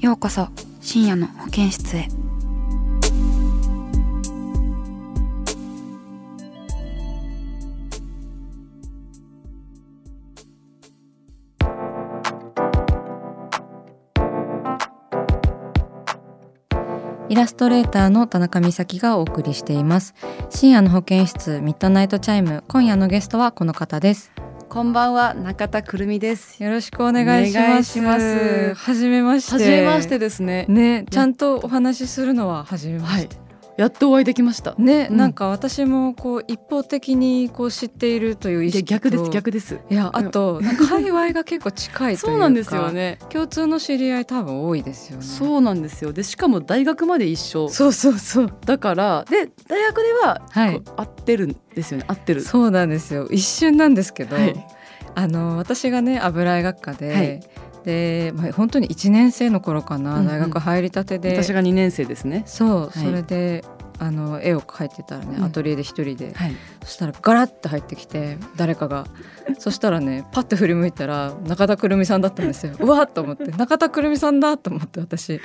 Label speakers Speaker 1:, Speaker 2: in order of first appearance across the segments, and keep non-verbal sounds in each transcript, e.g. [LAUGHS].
Speaker 1: ようこそ深夜の保健室へ。
Speaker 2: イラストレーターの田中美咲がお送りしています。深夜の保健室ミッドナイトチャイム今夜のゲストはこの方です。
Speaker 3: こんばんは中田くるみです。
Speaker 2: よろしくお願いします。はじめまして。
Speaker 3: はじめましてですね。
Speaker 2: ねちゃんとお話しするのははじめまして、
Speaker 3: やっとお会いできました。
Speaker 2: ね、
Speaker 3: うん。
Speaker 2: なんか私もこう一方的にこう知っているという意識と。
Speaker 3: 逆です逆です。
Speaker 2: いやあと [LAUGHS] 界隈が結構近いというか。
Speaker 3: そうなんですよね。
Speaker 2: 共通の知り合い多分多いですよね。
Speaker 3: そうなんですよ。でしかも大学まで一緒。
Speaker 2: そうそうそう。
Speaker 3: だからで大学では、
Speaker 2: はい。
Speaker 3: 合ってるんですよね。合ってる。
Speaker 2: そうなんですよ。一瞬なんですけど、
Speaker 3: はい。
Speaker 2: あの私がね油絵学科で、
Speaker 3: はい
Speaker 2: で、まあ、本当に1年生の頃かな、
Speaker 3: うんうん。
Speaker 2: 大学入りたてで。
Speaker 3: 私が2年生ですね。
Speaker 2: そう、
Speaker 3: い。
Speaker 2: それであの絵を描いてたらね、
Speaker 3: うん。
Speaker 2: アトリエで一人で、
Speaker 3: はい。
Speaker 2: そしたらガラッて入ってきて誰かが。そしたらねパッて振り向いたら中田くるみさんだったんですよ。[LAUGHS] うわっと思って。中田くるみさんだと思って私。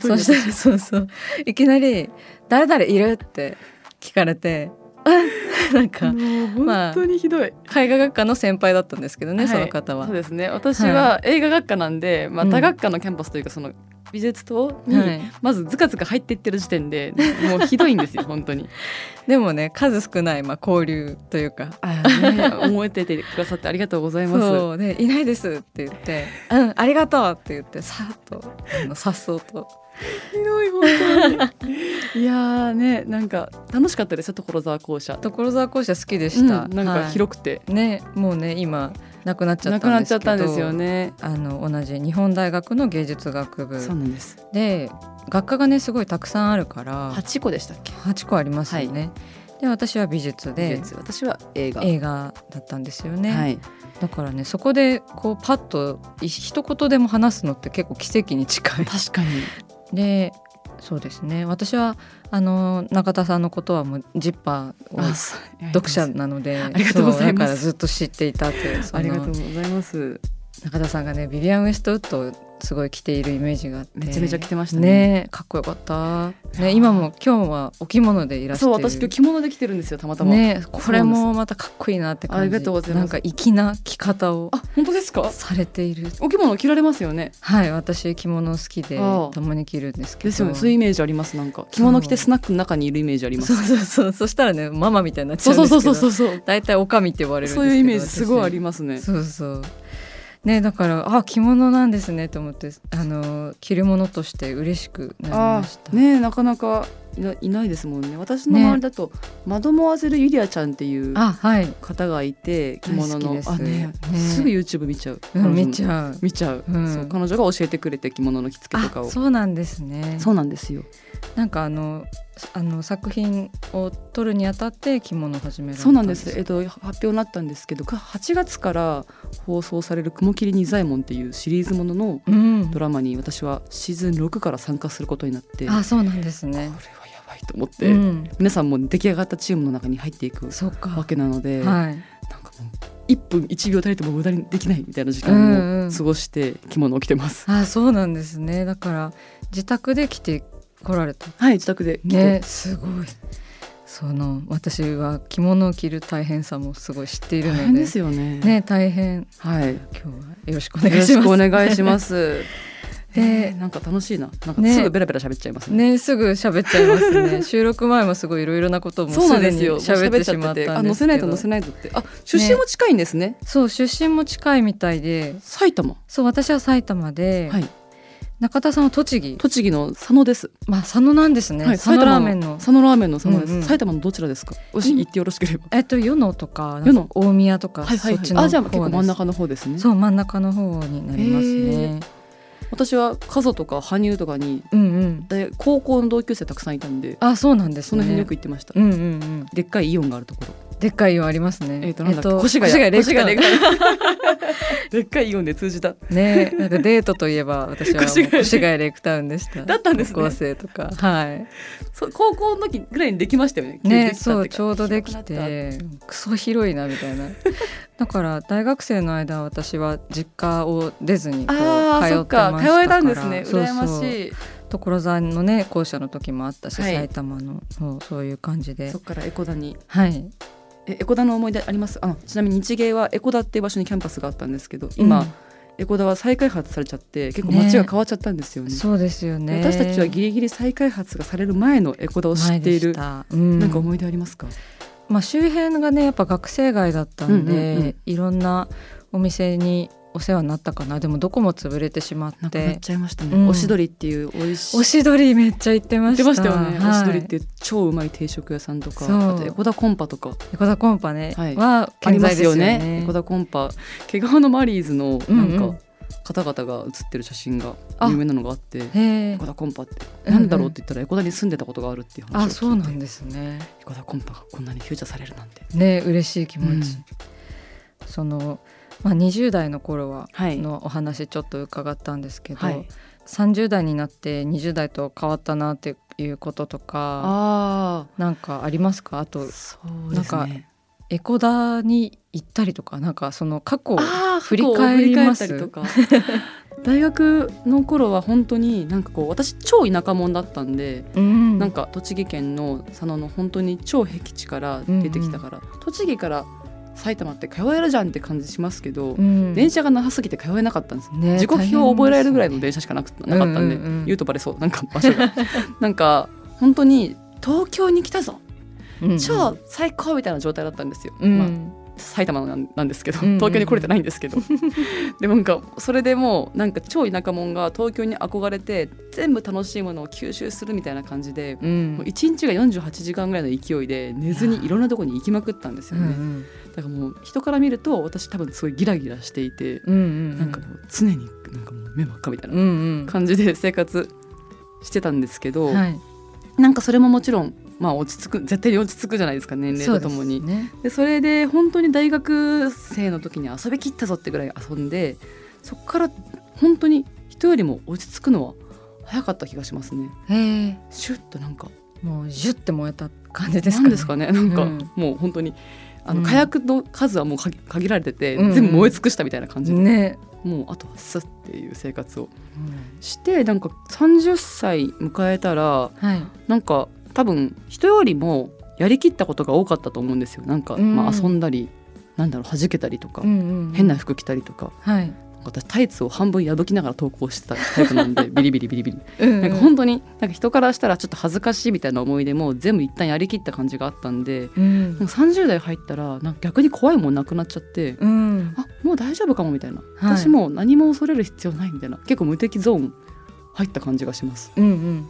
Speaker 2: そしたらそうそう。いきなり「誰々いる?」って聞かれてあ [LAUGHS] なんか
Speaker 3: 本当にひどい。
Speaker 2: 絵画学科の先輩だったんですけどね、
Speaker 3: はい
Speaker 2: その方は
Speaker 3: そう。ですね。私は映画学科なんで、まあ
Speaker 2: うん
Speaker 3: 多学科のキャンパスというかその美術棟に、
Speaker 2: はい
Speaker 3: まずずかずか入っていってる時点でもうひどいんですよ [LAUGHS] 本当に。
Speaker 2: でもね数少ない、まあ、交流というか
Speaker 3: あーね思えててくださってありがとうございます。
Speaker 2: そうで「いないです」って言って「うんありがとう」って言ってさーっとあのさっそうと
Speaker 3: ひどい本当に。[LAUGHS] いやーねなんか楽しかったですよ所沢校舎。
Speaker 2: 所沢校舎好きでした、
Speaker 3: うんなんか広くて、
Speaker 2: いねもうね今亡くなっちゃったですけど
Speaker 3: なんっちゃったんですよね。
Speaker 2: あの同じ日本大学の芸術学部
Speaker 3: そうなんです。
Speaker 2: で学科がねすごいたくさんあるから
Speaker 3: 八個でしたっけ
Speaker 2: ？8個ありますよね、で私は美術で
Speaker 3: 美術私は映画。
Speaker 2: 映画だったんですよね、
Speaker 3: はい。
Speaker 2: だからねそこでこうパッとい一言でも話すのって結構奇跡に近い
Speaker 3: 確かに。
Speaker 2: でそうですね私はあの中田さんのことはもうジッパーを読者なので
Speaker 3: ありがとうございます
Speaker 2: そうだからずっと知っていたという
Speaker 3: ありがとうございます。
Speaker 2: 中田さんがねビビアン・ウエストウッドをすごい着ているイメージがあって
Speaker 3: めちゃめちゃ着てましたね。
Speaker 2: ねかっこよかった、ね、今も今日はお着物でいらっしゃ
Speaker 3: そう
Speaker 2: る
Speaker 3: 私今日着物で着てるんですよたまたま。
Speaker 2: ねこれもまたかっこいいなって感じ
Speaker 3: ありがとうございます
Speaker 2: なんか粋な着方を
Speaker 3: あ本当ですか？
Speaker 2: されている
Speaker 3: お着物着られますよね。
Speaker 2: はい私着物好きでたまに着るんですけど
Speaker 3: ですよね。そういうイメージありますなんか着物着てスナックの中にいるイメージあります。
Speaker 2: そうそうそうそしたらねママみたいになっちゃ
Speaker 3: そううん
Speaker 2: ですけど
Speaker 3: そうそうそうそう。
Speaker 2: 大体おかみって呼ばれる
Speaker 3: そういうイメージすごいあり
Speaker 2: ま
Speaker 3: ますね。
Speaker 2: そうそうねだからあ着物なんですねと思ってあの着るものとして嬉しくなり
Speaker 3: あ
Speaker 2: ました。
Speaker 3: あねえなかなかいないですもんね。私の周りだと、マドモアゼルユリアちゃんっていう方がいて着物の。
Speaker 2: 大好きです。
Speaker 3: あね
Speaker 2: ね。
Speaker 3: すぐ YouTube 見ちゃう。
Speaker 2: うん、見ち
Speaker 3: う。
Speaker 2: ゃう。
Speaker 3: 見ちゃう、
Speaker 2: うん。
Speaker 3: そう彼女が教えてくれて着物の着付けとか
Speaker 2: あ
Speaker 3: を
Speaker 2: そうなんですね。
Speaker 3: そうなんですよ。
Speaker 2: なんかあのあの作品を撮るにあたって着物を始め
Speaker 3: そうなんです。
Speaker 2: か
Speaker 3: えっと発表になったんですけどか8月から放送される「雲霧仁左衛門」っていうシリーズものの
Speaker 2: うん。
Speaker 3: ドラマに私はシーズン6から参加することになってこれは
Speaker 2: あそうなんです
Speaker 3: や
Speaker 2: ね
Speaker 3: ばいと思って、
Speaker 2: うん。
Speaker 3: 皆さんも出来上がったチームの中に入っていくわけなので、
Speaker 2: はい。
Speaker 3: なんかもう1分1秒たりとも無駄にできないみたいな時
Speaker 2: うんうん。
Speaker 3: 間を過ごして着物を着てます。
Speaker 2: あそうなんですね。だから自宅で着て来られた。
Speaker 3: はい自宅で
Speaker 2: ねすごい。その私は着物を着る大変さもすごい知っているので。
Speaker 3: 大変ですよね。
Speaker 2: ね大変。
Speaker 3: はい。よ
Speaker 2: 今日はよろしくお願い
Speaker 3: ろし
Speaker 2: します。
Speaker 3: くお願いします。[LAUGHS]
Speaker 2: で
Speaker 3: でなんか楽しいな。なんか
Speaker 2: ね
Speaker 3: すぐベラベラ喋っちゃいますね。
Speaker 2: ねすぐ喋っちゃいますね。[LAUGHS] 収録前もすごいいろいろなことをもう
Speaker 3: そうな
Speaker 2: すでに喋ってしまったんです
Speaker 3: せないと載せないとって。あ出身も近いんですね。
Speaker 2: そう出身も近いみたいで。
Speaker 3: 埼玉。
Speaker 2: そう私は埼玉で、
Speaker 3: はい
Speaker 2: 中田さんは栃木？
Speaker 3: 栃木の佐野です。
Speaker 2: まあ佐野なんですね、
Speaker 3: はい
Speaker 2: 佐野ラーメンの。
Speaker 3: 佐野ラーメンの佐野です、
Speaker 2: うんうん。
Speaker 3: 埼玉のどちらですか？もし言ってよろしければ、
Speaker 2: えっと与野とか
Speaker 3: 与野。
Speaker 2: 大宮とか、
Speaker 3: はいはいはい。
Speaker 2: そっちの方
Speaker 3: あじゃあ結構真ん中の方ですね。
Speaker 2: そう真ん中の方になります
Speaker 3: へ
Speaker 2: ね
Speaker 3: 私は加須とか羽生とかに
Speaker 2: うんうん。
Speaker 3: 大高校の同級生たくさんいたんで
Speaker 2: あそうなんですね。
Speaker 3: その辺よく行ってました、
Speaker 2: うんうんうん。
Speaker 3: でっかいイオンがあるところ
Speaker 2: でっかいイオンありますね。
Speaker 3: えっ、となんだっけ、越
Speaker 2: 越
Speaker 3: 谷越谷レイク [LAUGHS] でっかいイオンで通じた。
Speaker 2: ねなんかデートといえば私は
Speaker 3: 越谷
Speaker 2: レイクタウンでした。
Speaker 3: だったんですね。
Speaker 2: 高校生とか。はい。
Speaker 3: そう高校の時ぐらいにできましたよね。
Speaker 2: ねそうちょうどでき
Speaker 3: て
Speaker 2: クソ広いなみたいな。だから大学生の間私は実家を出ずにこう通
Speaker 3: そってか
Speaker 2: っましたから。
Speaker 3: 通えたんですね。羨ま
Speaker 2: そう
Speaker 3: しい
Speaker 2: 所沢のね校舎の時もあったし、
Speaker 3: はい。
Speaker 2: 埼玉のそうそういう感じで。
Speaker 3: そっからエコダに。
Speaker 2: はい
Speaker 3: えエコダの思い出あります？あちなみに日芸はエコダっていう場所にキャンパスがあったんですけど今、
Speaker 2: うん。
Speaker 3: エコダは再開発されちゃって結構街が変わっちゃったんですよね。
Speaker 2: そうですよね。
Speaker 3: 私たちはギリギリ再開発がされる前のエコダを知っている、
Speaker 2: うん。
Speaker 3: なんか思い出ありますか、
Speaker 2: まあ、周辺がねやっぱ学生街だったんで、
Speaker 3: うんうんうん。
Speaker 2: いろんなお店にお世話になったかな。でもどこも潰れてしまっ
Speaker 3: なくなってちゃいましたね、
Speaker 2: うん。
Speaker 3: おしどりっていう美味しい。
Speaker 2: おしどりめっちゃ行ってました。
Speaker 3: 出ましたよね、
Speaker 2: はい。
Speaker 3: おしどりっていう超うまい定食屋さんとか。
Speaker 2: そう。
Speaker 3: あとエコダコンパとか。
Speaker 2: エコダコンパね、
Speaker 3: はい。
Speaker 2: は
Speaker 3: ありま
Speaker 2: 健在ですよ
Speaker 3: ね。
Speaker 2: ね
Speaker 3: エコダコンパ。毛皮のマリーズの
Speaker 2: うんうん。
Speaker 3: なんか方々が写ってる写真が有名なのがあってエコダコンパって。
Speaker 2: うんうん。
Speaker 3: なんだろうって言ったらエコダに住んでたことがあるっていう話を聞いて
Speaker 2: あそうなんですね。
Speaker 3: エコダコンパがこんなにフューチャーされるなんて。
Speaker 2: ね嬉しい気持ち、
Speaker 3: うん。
Speaker 2: その、まあ、20代の頃は
Speaker 3: はい。
Speaker 2: のお話ちょっと伺ったんですけど、
Speaker 3: はい。
Speaker 2: 30代になって20代と変わったなっていうこととか
Speaker 3: あ
Speaker 2: なんかありますか？あと
Speaker 3: あそうです
Speaker 2: なん
Speaker 3: ね
Speaker 2: エコダに行ったりとかなんかその過去
Speaker 3: あー
Speaker 2: 振り返ります？
Speaker 3: り返ったりとか。[LAUGHS] 大学の頃は本当になんかこう私超田舎者だったんで、
Speaker 2: うん。
Speaker 3: なんか栃木県の佐野の本当に超僻地から出てきたから、栃木から埼玉って通えるじゃんって感じしますけど、
Speaker 2: うん。
Speaker 3: 電車がなさすぎて通えなかったんです、
Speaker 2: ね
Speaker 3: 時刻表を覚えられるぐらいの電車しかなくなかったんで、
Speaker 2: うんうんうん
Speaker 3: 言うとバレそうなんか場所が。[LAUGHS] なんか本当に東京に来たぞ。
Speaker 2: うん。
Speaker 3: 超最高みたいな状態だったんですよ、
Speaker 2: うん。
Speaker 3: まあ埼玉なんですけど、
Speaker 2: うんうんうん。
Speaker 3: 東京に来れてないんですけど。[LAUGHS] でもなんかそれでもうなんか超田舎者が東京に憧れて全部楽しいものを吸収するみたいな感じで、
Speaker 2: うん。
Speaker 3: もう1日が48時間ぐらいの勢いで寝ずにいろんなところに行きまくったんですよね、
Speaker 2: うん
Speaker 3: だからもう人から見ると私多分すごいギラギラしていて、
Speaker 2: うんうん
Speaker 3: なんかもう常になんかもう目真っ赤みたい
Speaker 2: うん
Speaker 3: な
Speaker 2: うん。
Speaker 3: 感じで生活してたんですけど、
Speaker 2: はい。
Speaker 3: なんかそれももちろんまあ落ち着く絶対に落ち着くじゃないですか年齢とともに。
Speaker 2: そうですね。
Speaker 3: でそれで本当に大学生の時に遊びきったぞってぐらい遊んでそこから本当に人よりも落ち着くのは早かった気がしますね。
Speaker 2: へえ。
Speaker 3: シュッとなんか。
Speaker 2: もうジュッて燃えた感じですかね。
Speaker 3: ですかねなんか、
Speaker 2: うん。
Speaker 3: もう本当にあの
Speaker 2: うん。
Speaker 3: 火薬の数はもう限限られてて、
Speaker 2: うん。うん
Speaker 3: 全部燃え尽くしたみたいな感じで、
Speaker 2: ね、
Speaker 3: もうあとはスッっていう生活をしてなんか30歳迎えたら
Speaker 2: はい
Speaker 3: なんか多分人よりもやりきったことが多かったと思うんですよ。なんか、
Speaker 2: うん。
Speaker 3: まあ、遊んだりなんだろう弾けたりとか、
Speaker 2: うんうんうん。
Speaker 3: 変な服着たりとか。
Speaker 2: はい。
Speaker 3: 私タイツを半分破きながら投稿してたタイプなんで [LAUGHS] ビリビリビリビリ。
Speaker 2: うん
Speaker 3: なんか本当になんか人からしたらちょっと恥ずかしいみたいな思い出も全部一旦やりきった感じがあったんで
Speaker 2: うん。
Speaker 3: なんか30代入ったらなんか逆に怖いもんなくなっちゃって、
Speaker 2: うん。
Speaker 3: あもう大丈夫かもみたいな、
Speaker 2: はい。
Speaker 3: 私もう何も恐れる必要ないみたいな結構無敵ゾーン入った感じがします。
Speaker 2: うんうん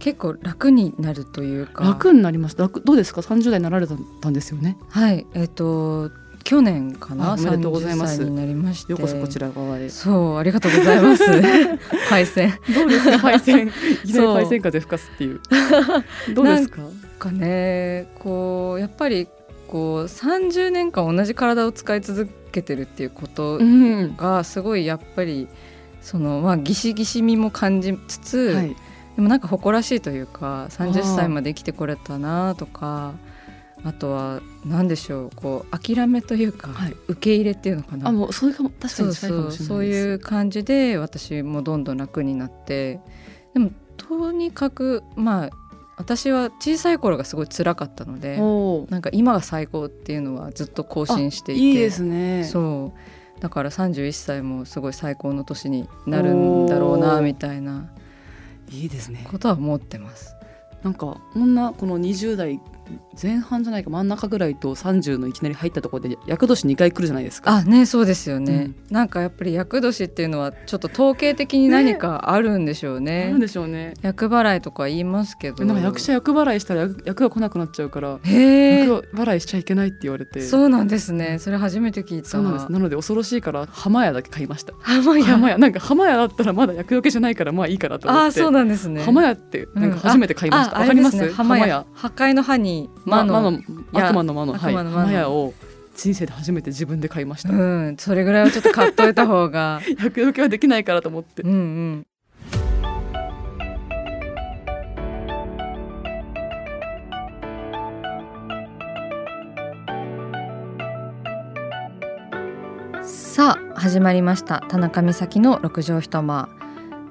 Speaker 2: 結構楽になるというか。
Speaker 3: 楽になりました楽どうですか？30代になられたんですよね。
Speaker 2: はい。えっ、と去年かな？
Speaker 3: あおめでとうございます。
Speaker 2: 30歳になりまして。
Speaker 3: ようこそこちら側へ。
Speaker 2: そうありがとうございます。パイセン
Speaker 3: どうですか？パイセンいきなりパイセン風吹かすっていう。どうですか？
Speaker 2: かねこうやっぱりこう30年間同じ体を使い続けてるっていうこと
Speaker 3: うん。
Speaker 2: がすごいやっぱりそのまあギシギシみも感じつつ、
Speaker 3: はい
Speaker 2: でもなんか誇らしいというか30
Speaker 3: あー
Speaker 2: 歳まで生きてこれたなとかあとは何でしょうこう諦めというか、
Speaker 3: はい。
Speaker 2: 受け入れっていうのかな。
Speaker 3: あもうそれかも確かに
Speaker 2: そうそういう感じで私もどんどん楽になってでもとにかくまあ私は小さい頃がすごい辛かったのでなんか今が最高っていうのはずっと更新していて
Speaker 3: いいですね。
Speaker 2: そう。だから31歳もすごい最高の年になるんだろうなみたいない
Speaker 3: いですね
Speaker 2: ことは思ってます。
Speaker 3: なんか女この20代前半じゃないか真ん中ぐらいと30のいきなり入ったところで厄年2回来るじゃないですか。
Speaker 2: あねそうですよね、
Speaker 3: うん。
Speaker 2: なんかやっぱり厄年っていうのはちょっと統計的に何かあるんでしょう
Speaker 3: あ
Speaker 2: ね
Speaker 3: るんでしょうね。
Speaker 2: 厄払いとか言いますけど。
Speaker 3: なんか役者役払いしたら役役が来なくなっちゃうから
Speaker 2: へえ
Speaker 3: 役払いしちゃいけないって言われて。
Speaker 2: そうなんですね。それ初めて聞いた。
Speaker 3: そうなんです。なので恐ろしいから浜屋だけ買いました。
Speaker 2: 浜屋？
Speaker 3: 浜屋。なんか浜屋だったらまだ厄除けじゃないからまあいいかなと思って。
Speaker 2: ああそうなんですね。
Speaker 3: 浜屋ってなんか初めて買いました。わ、
Speaker 2: うんあ
Speaker 3: かります？
Speaker 2: ね浜屋。破壊の歯に魔の、
Speaker 3: ま魔悪魔の魔のはい。
Speaker 2: 悪魔の魔の。
Speaker 3: 浜屋を人生で初めて自分で買いました、
Speaker 2: うんそれぐらいはちょっと買っといた方が。[LAUGHS]
Speaker 3: 厄除けはできないからと思って。
Speaker 2: うんうん。さあ始まりました。田中美咲の六畳一間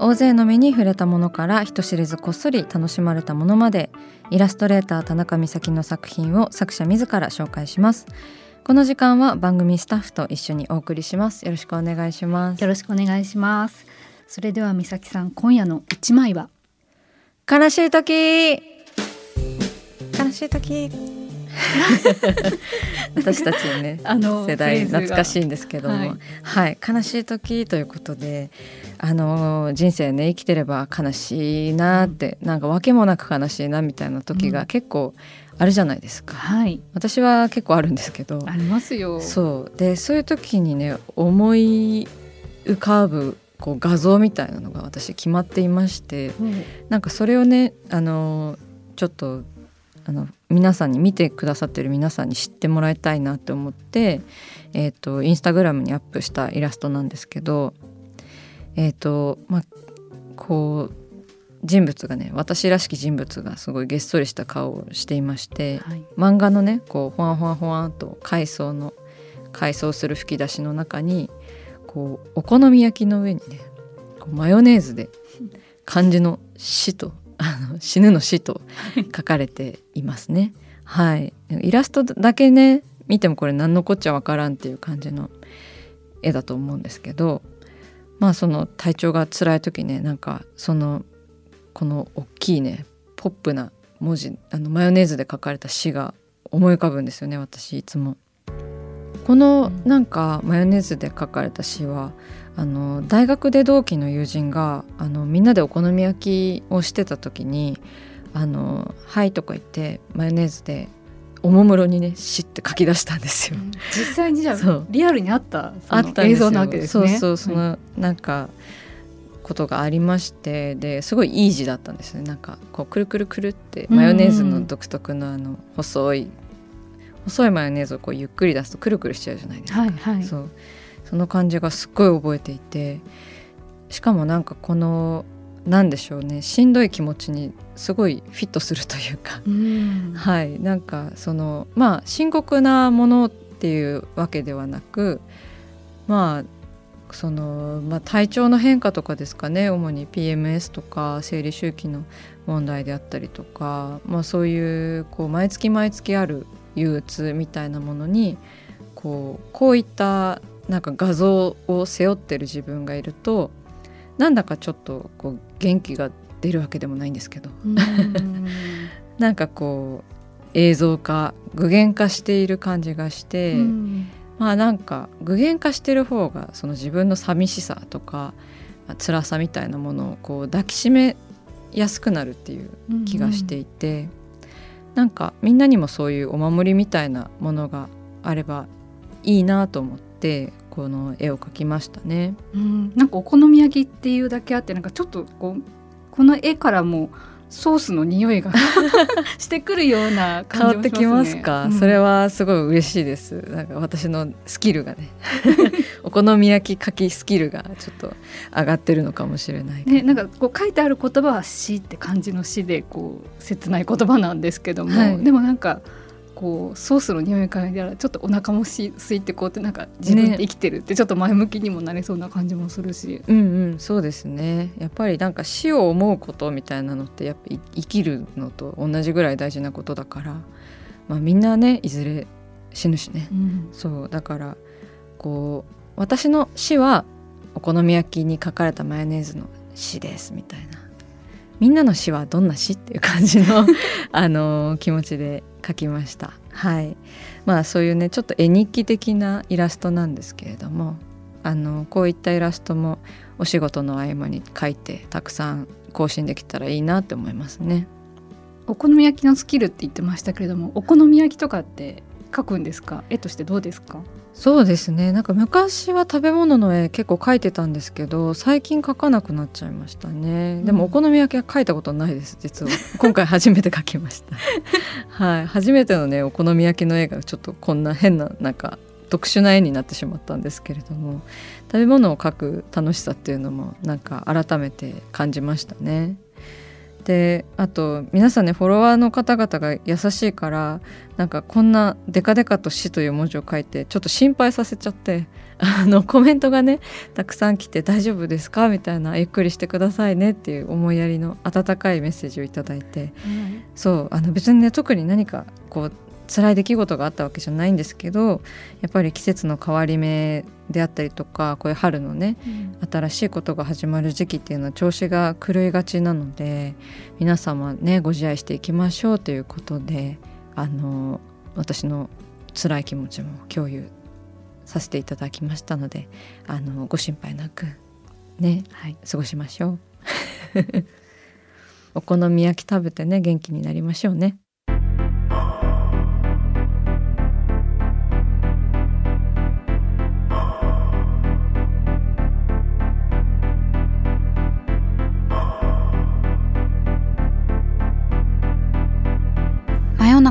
Speaker 2: 大勢の目に触れたものから人知れずこっそり楽しまれたものまでイラストレーター田中美咲の作品を作者自ら紹介します。この時間は番組スタッフと一緒にお送りします。よろしくお願いします。
Speaker 4: よろしくお願いします。それでは美咲さん、今夜の一枚は？
Speaker 2: 悲しい時。悲しい時 [LAUGHS] 私たちね
Speaker 4: あの
Speaker 2: 世代懐かしいんですけども、は
Speaker 4: はい。い
Speaker 2: 悲しい時ということであの人生ね生きてれば悲しいなって、なんか訳もなく悲しいなみたいな時が
Speaker 4: うん。
Speaker 2: 結構あるじゃないですか、
Speaker 4: はい、
Speaker 2: 私は結構あるんですけど。
Speaker 4: ありますよ。
Speaker 2: そう。でそういう時にね思い浮かぶこう画像みたいなのが私決まっていまして
Speaker 4: うん。
Speaker 2: なんかそれをねあのちょっとあの皆さんに見てくださってる皆さんに知ってもらいたいなって思って、えー、とインスタグラムにアップしたイラストなんですけどえっ、とまあこう人物がね私らしき人物がすごいげっそりした顔をしていまして
Speaker 4: はい。
Speaker 2: 漫画のねこうほわんほわんほわんと海藻の海藻する吹き出しの中にこうお好み焼きの上にねマヨネーズで漢字の死とあの死ぬの死と書かれていますね。はい、イラストだけね見てもこれ何のこっちゃわからんっていう感じの絵だと思うんですけどまあその体調が辛い時ねなんかそのこの大きいねポップな文字あのマヨネーズで書かれた詩が思い浮かぶんですよね私いつも。このなんかマヨネーズで書かれた詩はあの大学で同期の友人があのみんなでお好み焼きをしてた時に「あのはい」とか言ってマヨネーズでおもむろにね詩って書き出したんですよ。
Speaker 4: 実際にじゃあリアルにあった
Speaker 2: あった
Speaker 4: 映像なわけですね。
Speaker 2: そうそうその、
Speaker 4: はい
Speaker 2: なんかことがありましてですごいいい字だったんですね。なんかこうくるくるくるってマヨネーズの独特のあの細い細いマヨネーズをこうゆっくり出すとくるくるしちゃうじゃないですか、
Speaker 4: はいはい。
Speaker 2: そうその感じがすっごい覚えていてしかもなんかこのなんでしょうねしんどい気持ちにすごいフィットするというか
Speaker 4: うん。
Speaker 2: はいなんかそのまあ深刻なものっていうわけではなくまあその、まあ、体調の変化とかですかね主に PMS とか生理周期の問題であったりとか、まあ、そういうこう毎月毎月ある憂鬱みたいなものにこうこういったなんか画像を背負ってる自分がいるとなんだかちょっとこう元気が出るわけでもないんですけど。
Speaker 4: うん。[LAUGHS]
Speaker 2: なんかこう映像化具現化している感じがして、
Speaker 4: うん。
Speaker 2: まあなんか具現化してる方がその自分の寂しさとかまあ辛さみたいなものをこう抱きしめやすくなるっていう気がしていて、なんかみんなにもそういうお守りみたいなものがあればいいなと思ってこの絵を描きましたね。
Speaker 4: うん。なんかお好み焼きっていうだけあってなんかちょっとこうこの絵からもソースの匂いが [LAUGHS] してくるような
Speaker 2: 変わっ
Speaker 4: 感じもしますね。
Speaker 2: てきますか、
Speaker 4: うん。
Speaker 2: それはすごい嬉しいです。なんか私のスキルがね。[LAUGHS] お好み焼き描きスキルがちょっと上がってるのかもしれない
Speaker 4: ね、なんかこう書いてある言葉は詩って感じの詩でこう切ない言葉なんですけども、
Speaker 2: はい。
Speaker 4: でもなんかこうソースの匂い嗅いだらちょっとお腹もし空いてこうってなんか自分
Speaker 2: ね
Speaker 4: って生きてるってちょっと前向きにもなれそうな感じもするし、
Speaker 2: うんうん。そうですね。やっぱりなんか死を思うことみたいなのってやっぱい生きるのと同じぐらい大事なことだから、まあ、みんなねいずれ死ぬしね。
Speaker 4: うん。
Speaker 2: そう。だからこう私の詩はお好み焼きに書かれたマヨネーズの詩ですみたいな。みんなの詩はどんな詩っていう感じの [LAUGHS] あの気持ちで書きました。はい。まあそういうねちょっと絵日記的なイラストなんですけれどもあのこういったイラストもお仕事の合間に書いてたくさん更新できたらいいなって思いますね。
Speaker 4: お好み焼きのスキルって言ってましたけれどもお好み焼きとかって書くんですか？絵としてどうですか？
Speaker 2: そうですね。なんか昔は食べ物の絵結構描いてたんですけど最近描かなくなっちゃいましたね、でもお好み焼きは描いたことないです実は。今回初めて描きました。[LAUGHS] はい。初めてのねお好み焼きの絵がちょっとこんな変ななんか特殊な絵になってしまったんですけれども食べ物を描く楽しさっていうのもなんか改めて感じましたね。であと皆さんねフォロワーの方々が優しいからなんかこんなデカデカと「死」という文字を書いてちょっと心配させちゃってあのコメントがねたくさん来て「大丈夫ですか?」みたいな「ゆっくりしてくださいね」っていう思いやりの温かいメッセージを頂いて、うん、そうあの別にね特に何かこう辛い出来事があったわけじゃないんですけどやっぱり季節の変わり目であったりとかこういう春のね、うん、新しいことが始まる時期っていうのは調子が狂いがちなので皆様ねご自愛していきましょうということであの私の辛い気持ちも共有させていただきましたのであのご心配なくね、はい、過ごしましょう。[LAUGHS] お好み焼き食べてね元気になりましょうね。